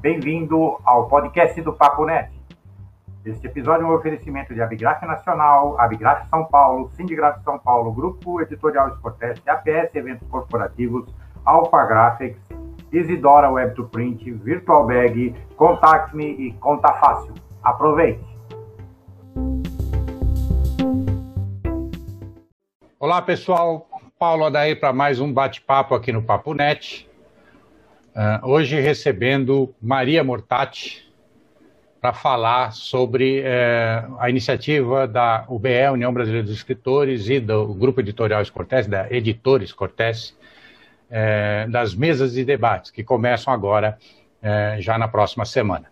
Bem-vindo ao podcast do Papo Net. Este episódio é um oferecimento de Abigraf Nacional, Abigraf São Paulo, Sindigraf São Paulo, Grupo Editorial Escorteste, APS Eventos Corporativos, Alpha Graphics, Isidora Web to Print, Virtual Bag, Contact Me e Conta Fácil. Aproveite! Olá pessoal, Paulo Adair para mais um bate-papo aqui no Papo Net. Uh, hoje recebendo Maria Mortati, para falar sobre é, a iniciativa da UBE, União Brasileira dos Escritores, e do Grupo Editorial Escortes, da Editores Cortes, é, das mesas de debates, que começam agora, é, já na próxima semana.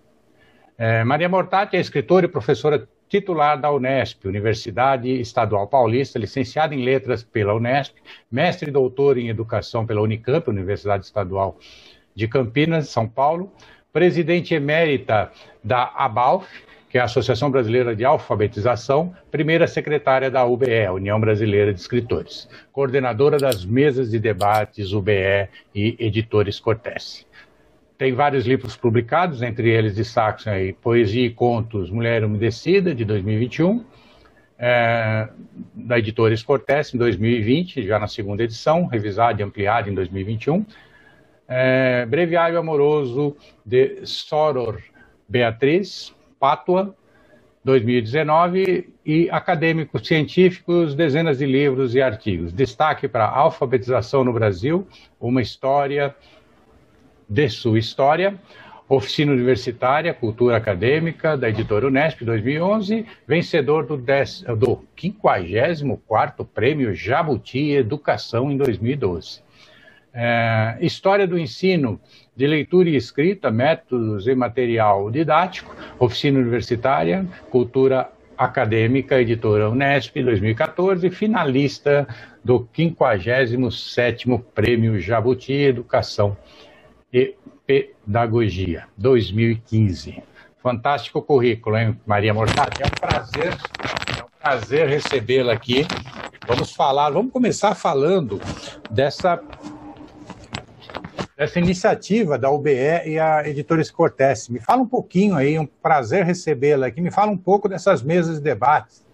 Maria Mortati é escritora e professora titular da Unesp, Universidade Estadual Paulista, licenciada em Letras pela Unesp, mestre e doutor em Educação pela Unicamp, Universidade Estadual de Campinas, São Paulo, presidente emérita da ABALF, que é a Associação Brasileira de Alfabetização, primeira secretária da UBE, União Brasileira de Escritores, coordenadora das mesas de debates UBE e Editores Cortese. Tem vários livros publicados, entre eles destacam aí Poesia e Contos Mulher Umedecida, de 2021, é, da Editores Cortese, em 2020, já na segunda edição, revisada e ampliada em 2021, é, Breviário Amoroso de Soror Beatriz, Pátua, 2019, e Acadêmicos Científicos, dezenas de livros e artigos. Destaque para Alfabetização no Brasil, uma história de sua história. Oficina Universitária, Cultura Acadêmica, da editora Unesp, 2011, vencedor do, do 54º Prêmio Jabuti Educação em 2012. É, história do ensino de leitura e escrita, métodos e material didático, oficina universitária, cultura acadêmica, editora Unesp, 2014, finalista do 57º Prêmio Jabuti Educação e Pedagogia, 2015. Fantástico currículo, hein, Maria Mortati? É um prazer, é um prazer recebê-la aqui. Vamos falar, vamos começar falando dessa essa iniciativa da UBE e a Editores Cortes. Me fala um pouquinho aí, um prazer recebê-la aqui. Me fala um pouco dessas mesas de debates.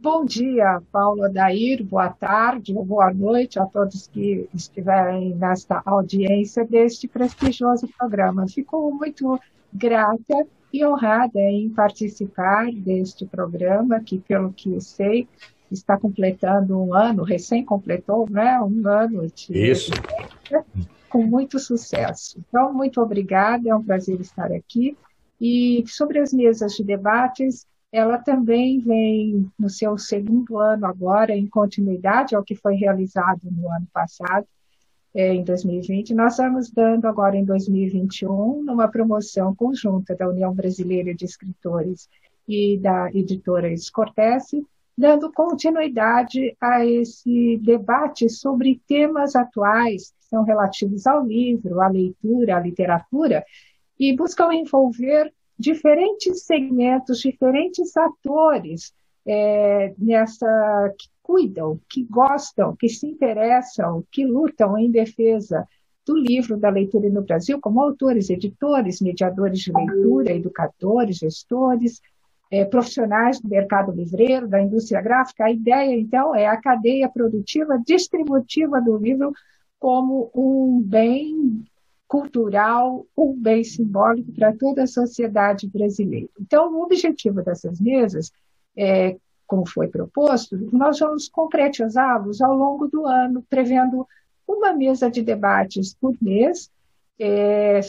Bom dia, Paulo Adair, boa tarde ou boa noite a todos que estiverem nesta audiência deste prestigioso programa. Fico muito grata e honrada em participar deste programa, que, pelo que sei, está completando um ano, recém completou, né? Um ano de Isso. com muito sucesso. Então, muito obrigada, é um prazer estar aqui. E sobre as mesas de debates, ela também vem no seu segundo ano agora, em continuidade ao que foi realizado no ano passado, é, em 2020. Nós estamos dando agora em 2021, numa promoção conjunta da União Brasileira de Escritores e da editora Escortese, dando continuidade a esse debate sobre temas atuais que são relativos ao livro, à leitura, à literatura, e buscam envolver diferentes segmentos, diferentes atores é, nessa que cuidam, que gostam, que se interessam, que lutam em defesa do livro da leitura no Brasil, como autores, editores, mediadores de leitura, educadores, gestores, é, profissionais do mercado livreiro, da indústria gráfica. A ideia, então, é a cadeia produtiva distributiva do livro como um bem cultural, um bem simbólico para toda a sociedade brasileira. Então, o objetivo dessas mesas, é, como foi proposto, nós vamos concretizá-los ao longo do ano, prevendo uma mesa de debates por mês, é,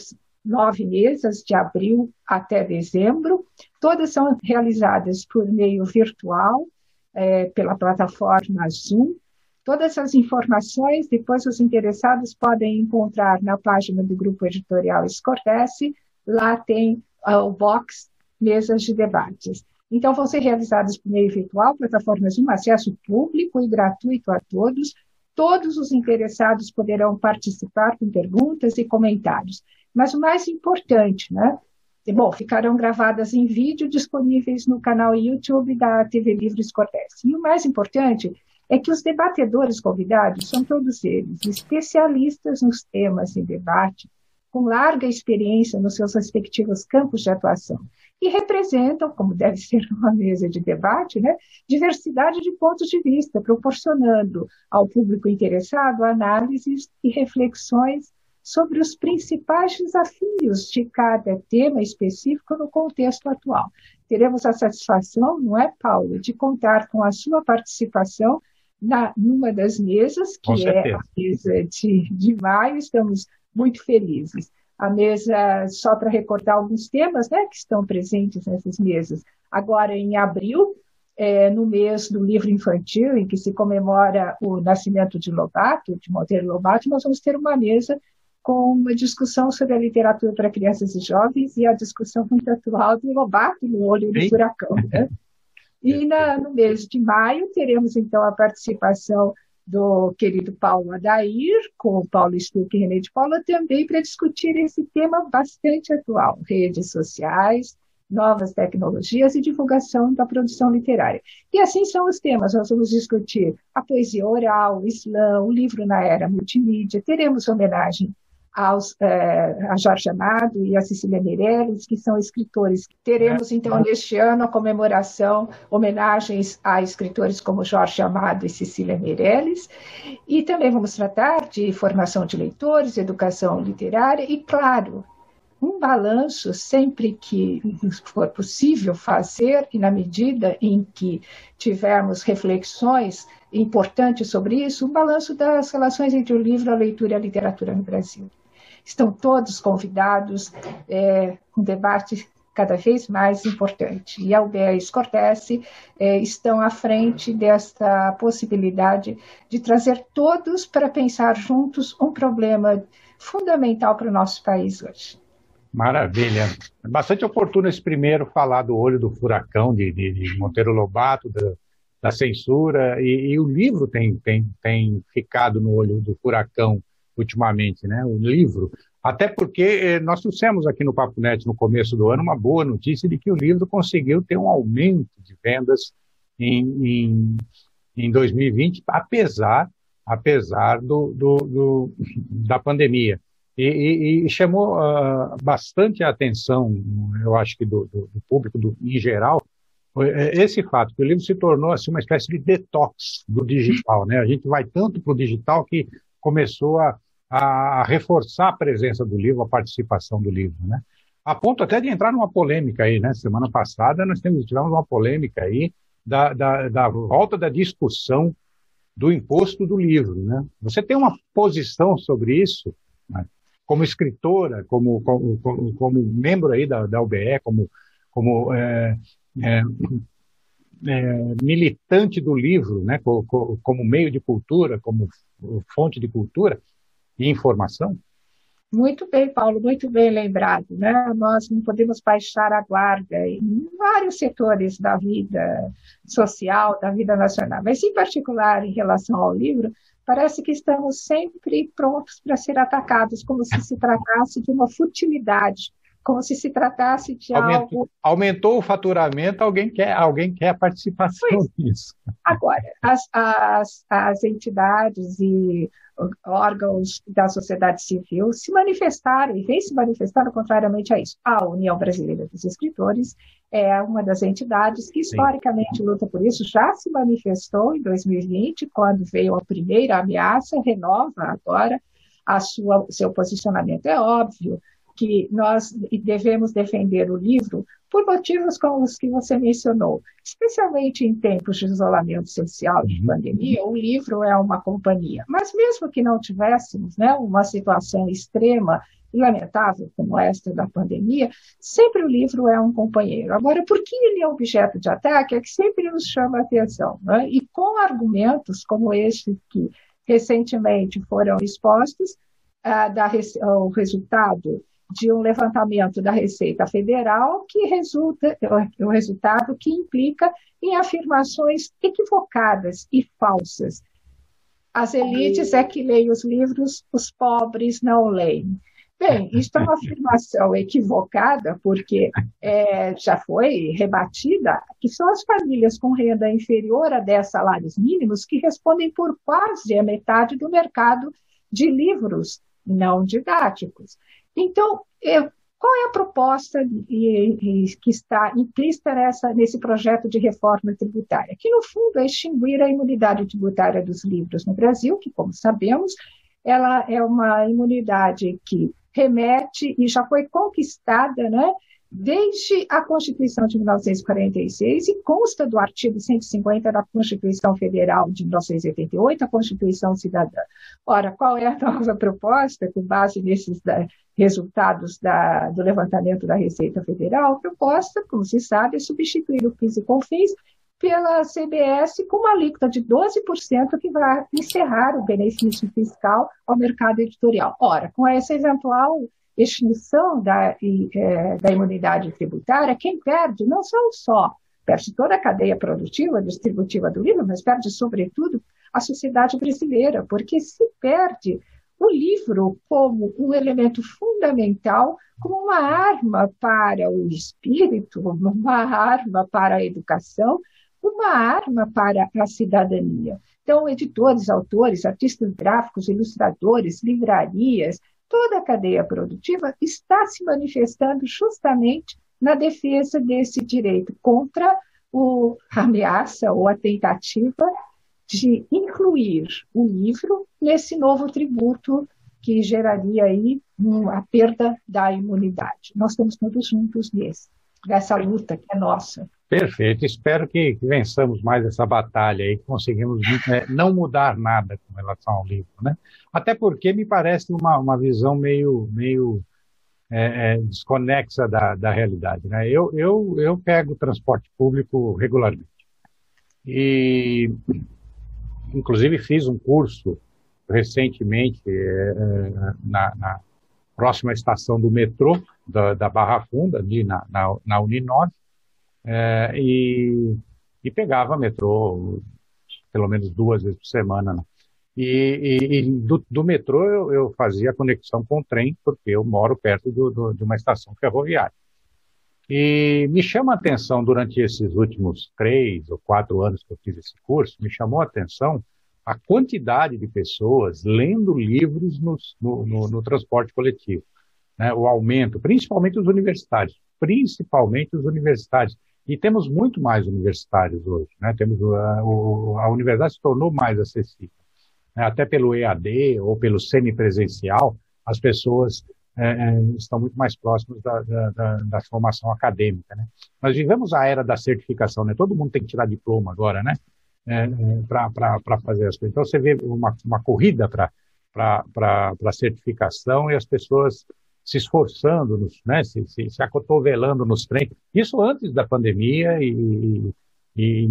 nove mesas, de abril até dezembro. Todas são realizadas por meio virtual, é, pela plataforma Zoom. Todas as informações, depois os interessados podem encontrar na página do Grupo Editorial Escortece. Lá tem uh, o box Mesas de Debates. Então, vão ser realizadas por meio virtual, plataformas um acesso público e gratuito a todos. Todos os interessados poderão participar com perguntas e comentários. Mas o mais importante, né? Bom, ficarão gravadas em vídeo disponíveis no canal YouTube da TV Livres Cortes. E o mais importante é que os debatedores convidados são todos eles especialistas nos temas em debate, com larga experiência nos seus respectivos campos de atuação e representam, como deve ser uma mesa de debate, né, diversidade de pontos de vista, proporcionando ao público interessado análises e reflexões sobre os principais desafios de cada tema específico no contexto atual. Teremos a satisfação, não é, Paulo, de contar com a sua participação na, numa das mesas, que é a mesa de, de maio. Estamos muito felizes. A mesa, só para recordar alguns temas né, que estão presentes nessas mesas. Agora, em abril, é, no mês do livro infantil, em que se comemora o nascimento de Lobato, de Monteiro Lobato, nós vamos ter uma mesa com uma discussão sobre a literatura para crianças e jovens e a discussão muito atual do Lobato no Olho do Furacão. Né? E na, no mês de maio teremos então a participação do querido Paulo Adair, com o Paulo Stuck e René de Paula, também para discutir esse tema bastante atual, redes sociais, novas tecnologias e divulgação da produção literária. E assim são os temas. Nós vamos discutir a poesia oral, o Islã, o livro na era multimídia, teremos homenagem aos, é, a Jorge Amado e a Cecília Meirelles, que são escritores. Teremos, então, neste ano, a comemoração, homenagens a escritores como Jorge Amado e Cecília Meirelles, e também vamos tratar de formação de leitores, educação literária e, claro, um balanço sempre que for possível fazer e na medida em que tivermos reflexões importantes sobre isso, um balanço das relações entre o livro, a leitura e a literatura no Brasil. Estão todos convidados, é, um debate cada vez mais importante. E a UBA e Escortece é, estão à frente desta possibilidade de trazer todos para pensar juntos um problema fundamental para o nosso país hoje. Maravilha. É bastante oportuno esse primeiro falar do olho do furacão de, de, de Monteiro Lobato, da, da censura, e, e, o livro tem, tem, tem ficado no olho do furacão ultimamente, né? O livro. Até porque eh, nós trouxemos aqui no Papo Net no começo do ano uma boa notícia de que o livro conseguiu ter um aumento de vendas em, em, em 2020, apesar, apesar do, do, do da pandemia. E, e, e chamou uh, bastante a atenção, eu acho que do, do, do público do, em geral, é, esse fato, que o livro se tornou assim, uma espécie de detox do digital. Né? A gente vai tanto para o digital que começou a, a reforçar a presença do livro, a participação do livro, né? A ponto até de entrar numa polêmica aí, né? Semana passada nós tivemos uma polêmica aí da, da, da volta da discussão do imposto do livro, né? Você tem uma posição sobre isso, né? como escritora, como, como, como, como, membro aí da, da UBE, como, como é, é, é, militante do livro, né? como, como meio de cultura, como fonte de cultura, e informação? Muito bem, Paulo, muito bem lembrado. Né? Nós não podemos baixar a guarda em vários setores da vida social, da vida nacional, mas, em particular, em relação ao livro, parece que estamos sempre prontos para ser atacados, como se se tratasse de uma futilidade, como se se tratasse de aumentou, algo. Aumentou o faturamento, alguém quer, alguém quer a participação nisso. Agora, as, as, as entidades e órgãos da sociedade civil se manifestaram e vem se manifestando contrariamente a isso. A União Brasileira dos Escritores é uma das entidades que historicamente Sim. luta por isso, já se manifestou em 2020, quando veio a primeira ameaça, renova agora a sua, seu posicionamento. É óbvio que nós devemos defender o livro por motivos como os que você mencionou, especialmente em tempos de isolamento social, de uhum. pandemia, o livro é uma companhia. Mas mesmo que não tivéssemos né, uma situação extrema e lamentável como esta da pandemia, sempre o livro é um companheiro. Agora, por que ele é objeto de ataque é que sempre nos chama a atenção. Né? E com argumentos como este que recentemente foram expostos, ah, da, o resultado de um levantamento da Receita Federal que resulta, o resultado que implica em afirmações equivocadas e falsas. As elites é que leem os livros, os pobres não leem. Bem, isso é uma afirmação equivocada, porque é, já foi rebatida que são as famílias com renda inferior a 10 salários mínimos que respondem por quase a metade do mercado de livros não didáticos. Então, eu, qual é a proposta que está implícita nessa, nesse projeto de reforma tributária? Que, no fundo, é extinguir a imunidade tributária dos livros no Brasil, que, como sabemos, ela é uma imunidade que remete e já foi conquistada né, desde a Constituição de 1946 e consta do artigo 150 da Constituição Federal de 1988, a Constituição Cidadã. Ora, qual é a nova proposta, com base nesses da, resultados da, do levantamento da Receita Federal? A proposta, como se sabe, é substituir o PIS e COFINS pela CBS com uma alíquota de 12% que vai encerrar o benefício fiscal ao mercado editorial. Ora, com essa eventual extinção da, é, da imunidade tributária, quem perde não são só, perde toda a cadeia produtiva, distributiva do livro, mas perde, sobretudo, a sociedade brasileira, porque se perde o livro como um elemento fundamental, como uma arma para o espírito, uma arma para a educação, uma arma para a cidadania. Então, editores, autores, artistas gráficos, ilustradores, livrarias, toda a cadeia produtiva está se manifestando justamente na defesa desse direito contra a ameaça ou a tentativa de incluir o livro nesse novo tributo que geraria aí a perda da imunidade. Nós estamos todos juntos nesse, nessa luta que é nossa. Perfeito. Espero que, que vençamos mais essa batalha e conseguimos é, não mudar nada com relação ao livro, né? Até porque me parece uma, uma visão meio, meio é, é, desconexa da, da realidade, né? Eu, eu, eu pego transporte público regularmente e, inclusive, fiz um curso recentemente é, é, na, na, próxima estação do metrô da, da Barra Funda, ali na, na, na Uninove, é, e, e pegava metrô pelo menos duas vezes por semana. Né? E, e, e do, do, metrô eu, eu, fazia conexão com o trem, porque eu moro perto do, do, de uma estação ferroviária. E me chama a atenção durante esses últimos três ou quatro anos que eu fiz esse curso, me chamou a atenção a quantidade de pessoas lendo livros no, no, no transporte coletivo. Né? O aumento, principalmente os universitários, principalmente os universitários. E temos muito mais universitários hoje, né? Temos a, a universidade se tornou mais acessível, né? até pelo EAD ou pelo semipresencial, as pessoas é, é, estão muito mais próximas da, da, da, da, formação acadêmica, né? Nós vivemos a era da certificação, né? Todo mundo tem que tirar diploma agora, né? É, é para fazer as coisas. Então você vê uma, uma corrida para para certificação e as pessoas se esforçando, nos, né, se, se, se acotovelando nos trens. Isso antes da pandemia e, e,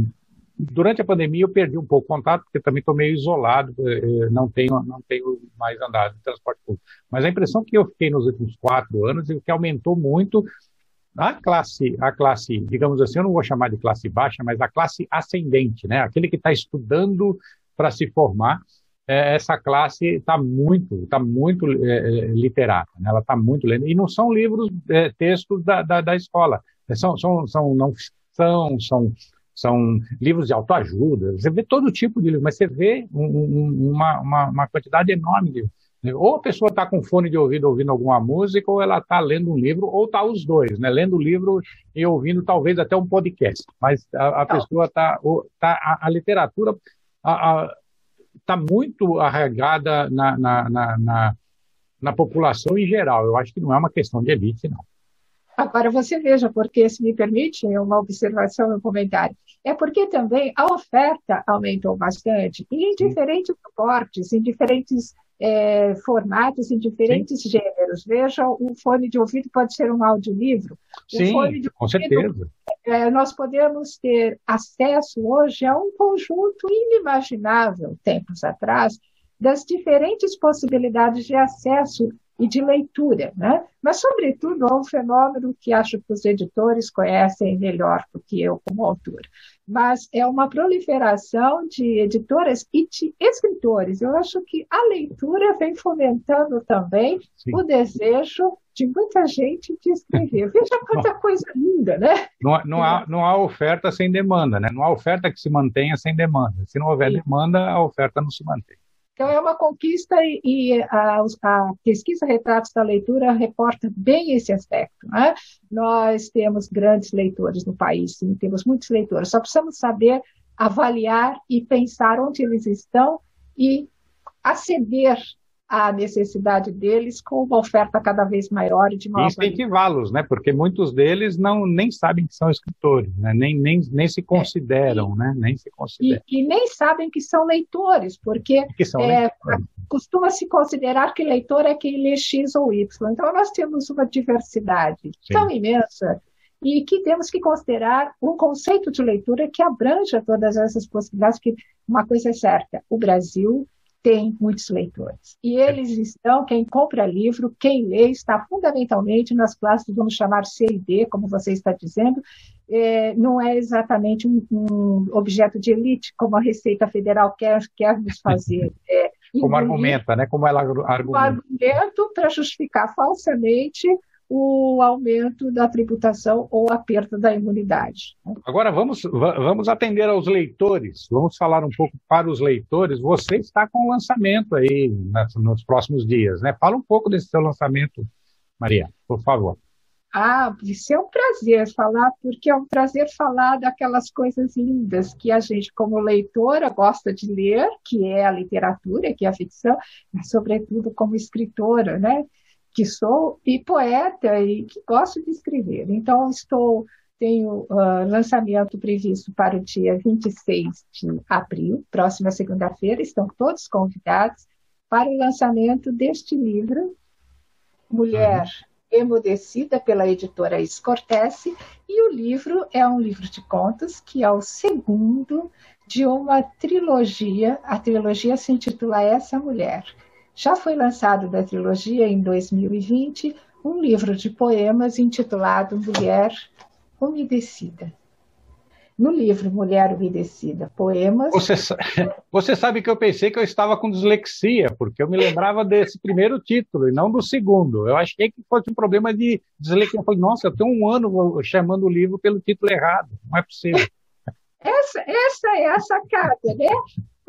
durante a pandemia eu perdi um pouco o contato, porque também estou meio isolado, eh, não tenho, não tenho mais andado em transporte público. Mas a impressão que eu fiquei nos últimos quatro anos é que aumentou muito a classe, a classe, digamos assim, eu não vou chamar de classe baixa, mas a classe ascendente, né? Aquele que está estudando para se formar, é, essa classe está muito, tá muito é, é, literata, né? ela está muito lendo, e não são livros, é, textos da, da, da, escola, é, são, são, são não ficção, são, são livros de autoajuda, você vê todo tipo de livro, mas você vê um, um, uma, uma, uma, quantidade enorme de né? ou a pessoa está com fone de ouvido ouvindo alguma música, ou ela está lendo um livro, ou está os dois, né? Lendo o livro e ouvindo talvez até um podcast. Mas a, a pessoa está. Tá, a, a literatura. A, a, está muito arraigada na, na, na, na, na população em geral. Eu acho que não é uma questão de elite, não. Agora você veja, porque se me permite uma observação, um comentário, é porque também a oferta aumentou bastante e em diferentes suportes, em diferentes é, formatos, em diferentes Sim. gêneros. Veja, o fone de ouvido pode ser um audiolivro. Sim, com ouvido, certeza é, nós podemos ter acesso hoje a um conjunto inimaginável, tempos atrás, das diferentes possibilidades de acesso e de leitura, né? Mas, sobretudo, há um fenômeno que acho que os editores conhecem melhor do que eu como autor, mas é uma proliferação de editoras e de escritores. Eu acho que a leitura vem fomentando também Sim. o desejo de muita gente de escrever. Veja quanta coisa linda, né? Não, não, há, não há oferta sem demanda, né? Não há oferta que se mantenha sem demanda. Se não houver Sim. demanda, a oferta não se mantém. Então, é uma conquista e, a, a, pesquisa Retratos da Leitura reporta bem esse aspecto. Né? Nós temos grandes leitores no país, sim, temos muitos leitores, só precisamos saber avaliar e pensar onde eles estão e aceder a necessidade deles com uma oferta cada vez maior de nova. Incentivá-los, né? Porque muitos deles não nem sabem que são escritores, né? nem, nem, nem se consideram, é, e, né? Nem se consideram. E, e, nem sabem que são leitores, porque é, costuma se considerar que leitor é quem lê X ou Y. Então nós temos uma diversidade Sim. tão imensa e que temos que considerar um conceito de leitura que abranja todas essas possibilidades, que uma coisa é certa, o Brasil tem muitos leitores. E eles estão, quem compra livro, quem lê, está fundamentalmente nas classes, vamos chamar C e D, como você está dizendo, é, não é exatamente um, um, objeto de elite, como a Receita Federal quer, quer nos fazer. É, como argumenta, né? Como ela argumenta. Um argumento para justificar falsamente o aumento da tributação ou a perda da imunidade. Agora vamos, vamos atender aos leitores, vamos falar um pouco para os leitores. Você está com o lançamento aí nos próximos dias, né? Fala um pouco desse seu lançamento, Maria, por favor. Ah, isso é um prazer falar, porque é um prazer falar daquelas coisas lindas que a gente, como leitora, gosta de ler, que é a literatura, que é a ficção, mas, sobretudo, como escritora, né? Que sou e poeta e que gosto de escrever. Então, estou tenho uh, lançamento previsto para o dia 26 de abril, próxima segunda-feira. Estão todos convidados para o lançamento deste livro, Mulher uhum. Emudecida, pela editora Escortece. E o livro é um livro de contos, que é o segundo de uma trilogia. A trilogia se intitula Essa Mulher já foi lançado da trilogia em 2020 um livro de poemas intitulado Mulher Umedecida. No livro Mulher Umedecida, poemas. Você, você sabe que eu pensei que eu estava com dislexia, porque eu me lembrava desse primeiro título e não do segundo. Eu achei que fosse um problema de dislexia. Eu falei, nossa, eu tenho um ano chamando o livro pelo título errado. Não é possível. Essa, essa é a sacada, né?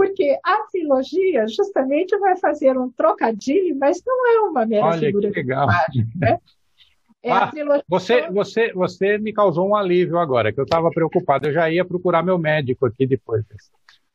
Porque a trilogia justamente vai fazer um trocadilho, mas não é uma mera Olha, figura que legal. né? É ah, você, você, você me causou um alívio agora, que eu estava preocupado. Eu já ia procurar meu médico aqui depois.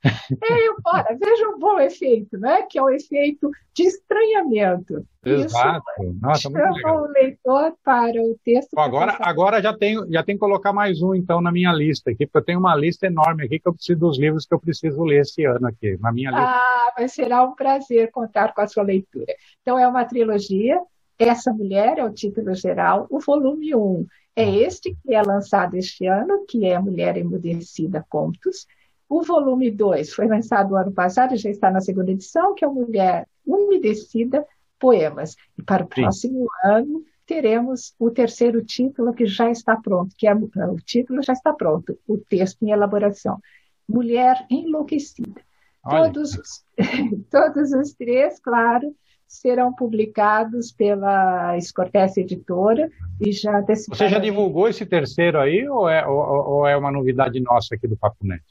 É, ora, veja um bom efeito, né? que é o efeito de estranhamento. Exato. Isso Nossa, chama o leitor para o texto. Bom, agora, agora já tenho, já tenho que colocar mais um, então, na minha lista aqui, porque eu tenho uma lista enorme aqui que eu preciso dos livros que eu preciso ler esse ano aqui, na minha lista. Ah, mas será um prazer contar com a sua leitura. Então, é uma trilogia. Essa Mulher é o título geral. O volume 1 é este que é lançado este ano, que é Mulher Emudecida Contos. O volume 2 foi lançado ano passado, já está na segunda edição, que é Mulher Umedecida Poemas. E para o Sim. próximo ano teremos o terceiro título que já está pronto, que é o título já está pronto, o texto em elaboração. Mulher Enlouquecida. Todos, todos os três, claro, serão publicados pela Escortece Editora e já Você já divulgou esse terceiro aí ou é, ou, ou é uma novidade nossa aqui do Papo Net?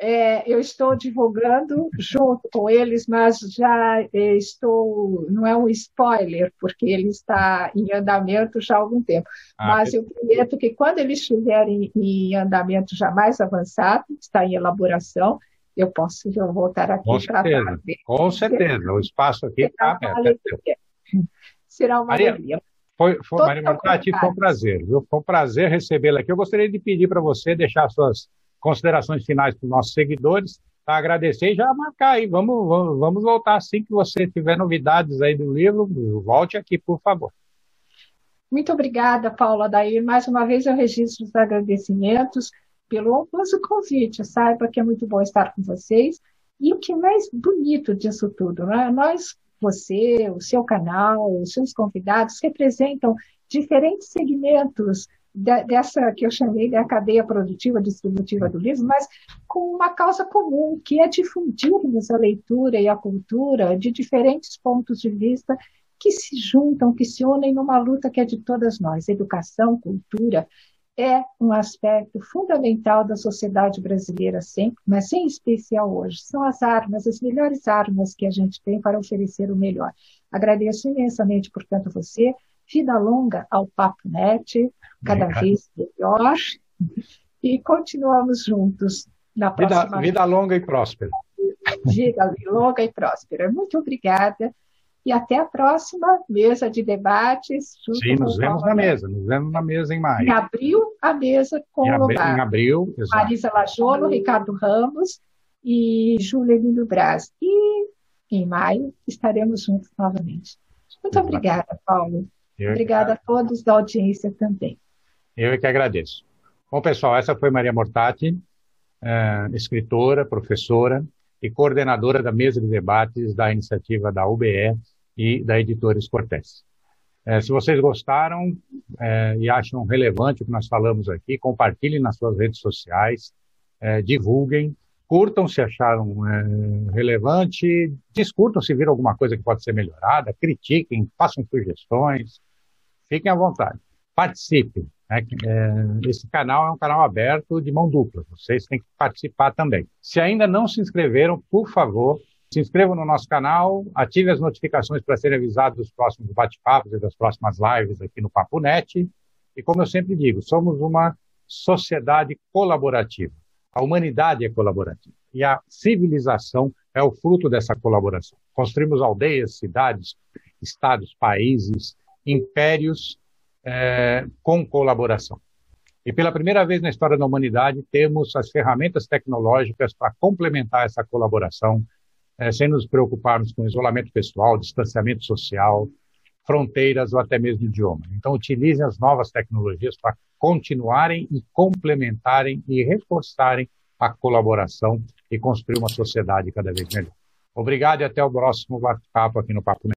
É, eu estou divulgando junto com eles, mas já é, estou, não é um spoiler, porque ele está em andamento já há algum tempo. Ah, mas eu prometo que quando eles estiverem em andamento já mais avançado, está em elaboração, eu posso voltar aqui para dar. Com certeza, o espaço aqui está aberto. Será uma Maria, alegria. Foi, foi, Maria Marcati, foi um prazer. Viu? Foi um prazer recebê-la aqui. Eu gostaria de pedir para você deixar suas considerações finais para os nossos seguidores, para agradecer e já marcar aí. Vamos, vamos, vamos voltar assim que você tiver novidades aí do livro, volte aqui, por favor. Muito obrigada, Paula Daí. Mais uma vez eu registro os agradecimentos pelo honroso convite. Saiba que é muito bom estar com vocês. E o que é mais bonito disso tudo, né? nós, você, o seu canal, os seus convidados representam diferentes segmentos dessa que eu chamei da cadeia produtiva distributiva do livro, mas com uma causa comum, que é difundirmos a leitura e a cultura de diferentes pontos de vista que se juntam, que se unem numa luta que é de todas nós, educação, cultura, é um aspecto fundamental da sociedade brasileira sempre, mas em especial hoje. São as armas, as melhores armas que a gente tem para oferecer o melhor. Agradeço imensamente, portanto, você. Vida longa ao Papo Net, cada Obrigado. vez melhor. E continuamos juntos na próxima. Vida, vida longa e próspera. Vida longa e próspera. Muito obrigada. E até a próxima mesa de debates. Sim, nos vemos na mesa, nos vemos na mesa em maio. Em abril, a mesa com em o lugar. Em abril, exato. Marisa Lajolo, Ricardo Ramos e Júlia Emílio Braz. E em maio estaremos juntos novamente. Muito exato. obrigada, Paulo. Eu obrigada a todos da audiência também. Eu que agradeço. Bom, pessoal, essa foi Maria Mortati, é, escritora, professora e coordenadora da mesa de debates da iniciativa da UBE e da Editores Cortés. É, se vocês gostaram é, e acham relevante o que nós falamos aqui, compartilhem nas suas redes sociais, divulguem, curtam se acharam relevante, discutam se viram alguma coisa que pode ser melhorada, critiquem, façam sugestões, fiquem à vontade. Participem. Né? É, esse canal é um canal aberto de mão dupla. Vocês têm que participar também. Se ainda não se inscreveram, por favor, se inscrevam no nosso canal, ative as notificações para serem avisados dos próximos bate-papos e das próximas lives aqui no Papo Net. E como eu sempre digo, somos uma sociedade colaborativa. A humanidade é colaborativa. E a civilização é o fruto dessa colaboração. Construímos aldeias, cidades, estados, países, impérios é, com colaboração. E pela primeira vez na história da humanidade, temos as ferramentas tecnológicas para complementar essa colaboração, é, sem nos preocuparmos com isolamento pessoal, distanciamento social, fronteiras ou até mesmo idioma. Então, utilizem as novas tecnologias para continuarem e complementarem e reforçarem a colaboração e construir uma sociedade cada vez melhor. Obrigado e até o próximo bate-papo aqui no Papo